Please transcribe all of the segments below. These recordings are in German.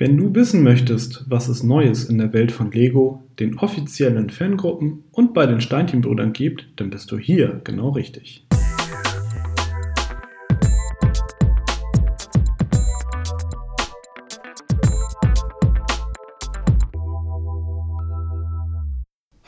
Wenn du wissen möchtest, was es Neues in der Welt von Lego, den offiziellen Fangruppen und bei den Steinchenbrüdern gibt, dann bist du hier genau richtig.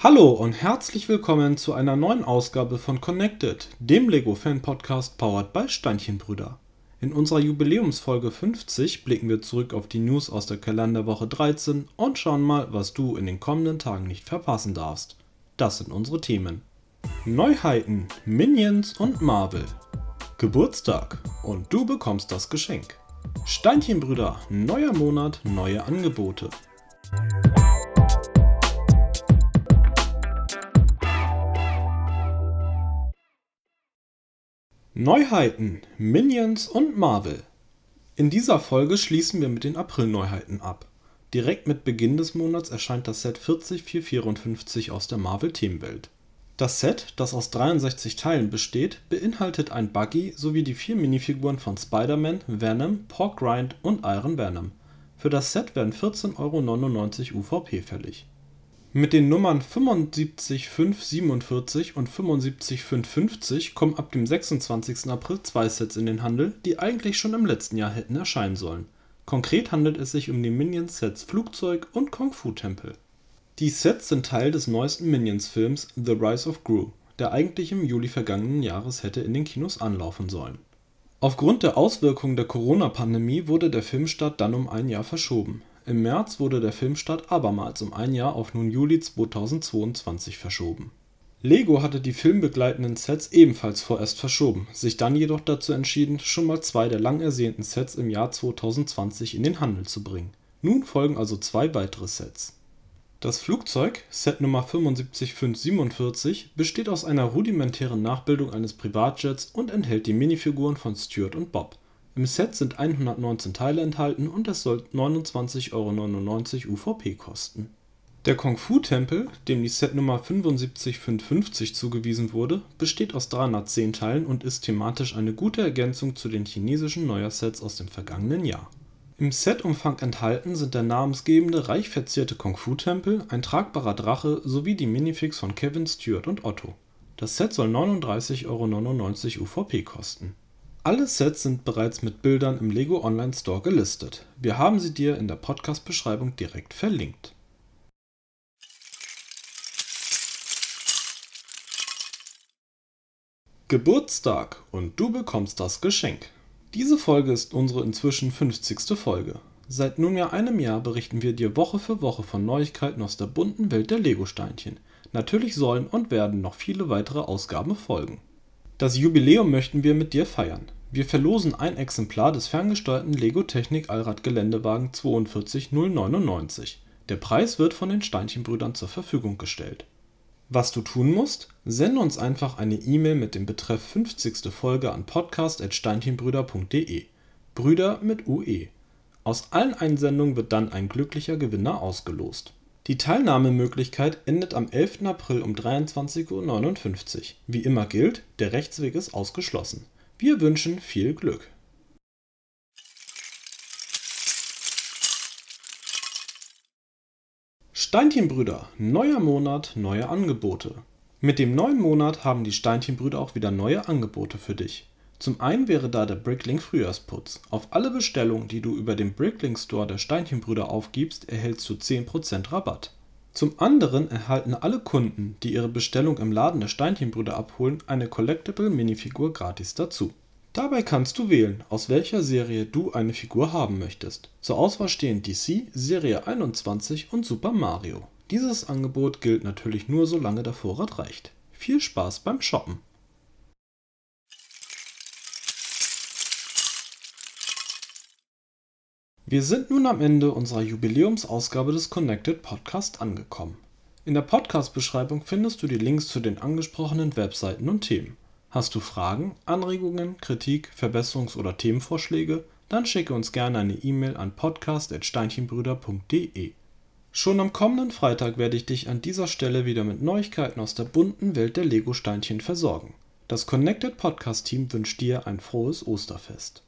Hallo und herzlich willkommen zu einer neuen Ausgabe von Connected, dem Lego Fan Podcast powered by Steinchenbrüder. In unserer Jubiläumsfolge 50 blicken wir zurück auf die News aus der Kalenderwoche 13 und schauen mal, was du in den kommenden Tagen nicht verpassen darfst. Das sind unsere Themen. Neuheiten, Minions und Marvel. Geburtstag und du bekommst das Geschenk. Steinchenbrüder, neuer Monat, neue Angebote. Neuheiten, Minions und Marvel. In dieser Folge schließen wir mit den April-Neuheiten ab. Direkt mit Beginn des Monats erscheint das Set 40454 aus der Marvel-Themenwelt. Das Set, das aus 63 Teilen besteht, beinhaltet ein Buggy sowie die vier Minifiguren von Spider-Man, Venom, Pork Rind und Iron Venom. Für das Set werden 14,99 Euro UVP fällig mit den Nummern 75547 und 75550 kommen ab dem 26. April zwei Sets in den Handel, die eigentlich schon im letzten Jahr hätten erscheinen sollen. Konkret handelt es sich um die Minions-Sets Flugzeug und Kung-Fu-Tempel. Die Sets sind Teil des neuesten Minions-Films The Rise of Gru, der eigentlich im Juli vergangenen Jahres hätte in den Kinos anlaufen sollen. Aufgrund der Auswirkungen der Corona-Pandemie wurde der Filmstart dann um ein Jahr verschoben im März wurde der Filmstart abermals um ein Jahr auf nun Juli 2022 verschoben. Lego hatte die filmbegleitenden Sets ebenfalls vorerst verschoben, sich dann jedoch dazu entschieden, schon mal zwei der lang ersehnten Sets im Jahr 2020 in den Handel zu bringen. Nun folgen also zwei weitere Sets. Das Flugzeug, Set Nummer 75547, besteht aus einer rudimentären Nachbildung eines Privatjets und enthält die Minifiguren von Stuart und Bob im Set sind 119 Teile enthalten und es soll 29,99 Euro UVP kosten. Der Kung-Fu-Tempel, dem die Setnummer 75550 zugewiesen wurde, besteht aus 310 Teilen und ist thematisch eine gute Ergänzung zu den chinesischen Neujahrssets aus dem vergangenen Jahr. Im Setumfang enthalten sind der namensgebende reich verzierte Kung-Fu-Tempel, ein tragbarer Drache sowie die Minifigs von Kevin, Stuart und Otto. Das Set soll 39,99 Euro UVP kosten alle Sets sind bereits mit Bildern im Lego Online Store gelistet. Wir haben sie dir in der Podcast-Beschreibung direkt verlinkt. Geburtstag und du bekommst das Geschenk. Diese Folge ist unsere inzwischen 50. Folge. Seit nunmehr einem Jahr berichten wir dir Woche für Woche von Neuigkeiten aus der bunten Welt der Lego-Steinchen. Natürlich sollen und werden noch viele weitere Ausgaben folgen. Das Jubiläum möchten wir mit dir feiern. Wir verlosen ein Exemplar des ferngesteuerten Lego Technik Allrad Geländewagen 42099. Der Preis wird von den Steinchenbrüdern zur Verfügung gestellt. Was du tun musst? Sende uns einfach eine E-Mail mit dem Betreff 50. Folge an podcast.steinchenbrüder.de. Brüder mit UE. Aus allen Einsendungen wird dann ein glücklicher Gewinner ausgelost die Teilnahmemöglichkeit endet am 11. April um 23:59 Uhr. Wie immer gilt, der Rechtsweg ist ausgeschlossen. Wir wünschen viel Glück. Steinchenbrüder, neuer Monat, neue Angebote. Mit dem neuen Monat haben die Steinchenbrüder auch wieder neue Angebote für dich. Zum einen wäre da der Bricklink Frühjahrsputz. Auf alle Bestellungen, die du über den Bricklink Store der Steinchenbrüder aufgibst, erhältst du 10% Rabatt. Zum anderen erhalten alle Kunden, die ihre Bestellung im Laden der Steinchenbrüder abholen, eine Collectible Minifigur gratis dazu. Dabei kannst du wählen, aus welcher Serie du eine Figur haben möchtest. Zur Auswahl stehen DC, Serie 21 und Super Mario. Dieses Angebot gilt natürlich nur solange der Vorrat reicht. Viel Spaß beim Shoppen! Wir sind nun am Ende unserer Jubiläumsausgabe des Connected Podcast angekommen. In der Podcast-Beschreibung findest du die Links zu den angesprochenen Webseiten und Themen. Hast du Fragen, Anregungen, Kritik, Verbesserungs- oder Themenvorschläge? Dann schicke uns gerne eine E-Mail an podcast.steinchenbrüder.de. Schon am kommenden Freitag werde ich dich an dieser Stelle wieder mit Neuigkeiten aus der bunten Welt der Lego-Steinchen versorgen. Das Connected Podcast Team wünscht dir ein frohes Osterfest.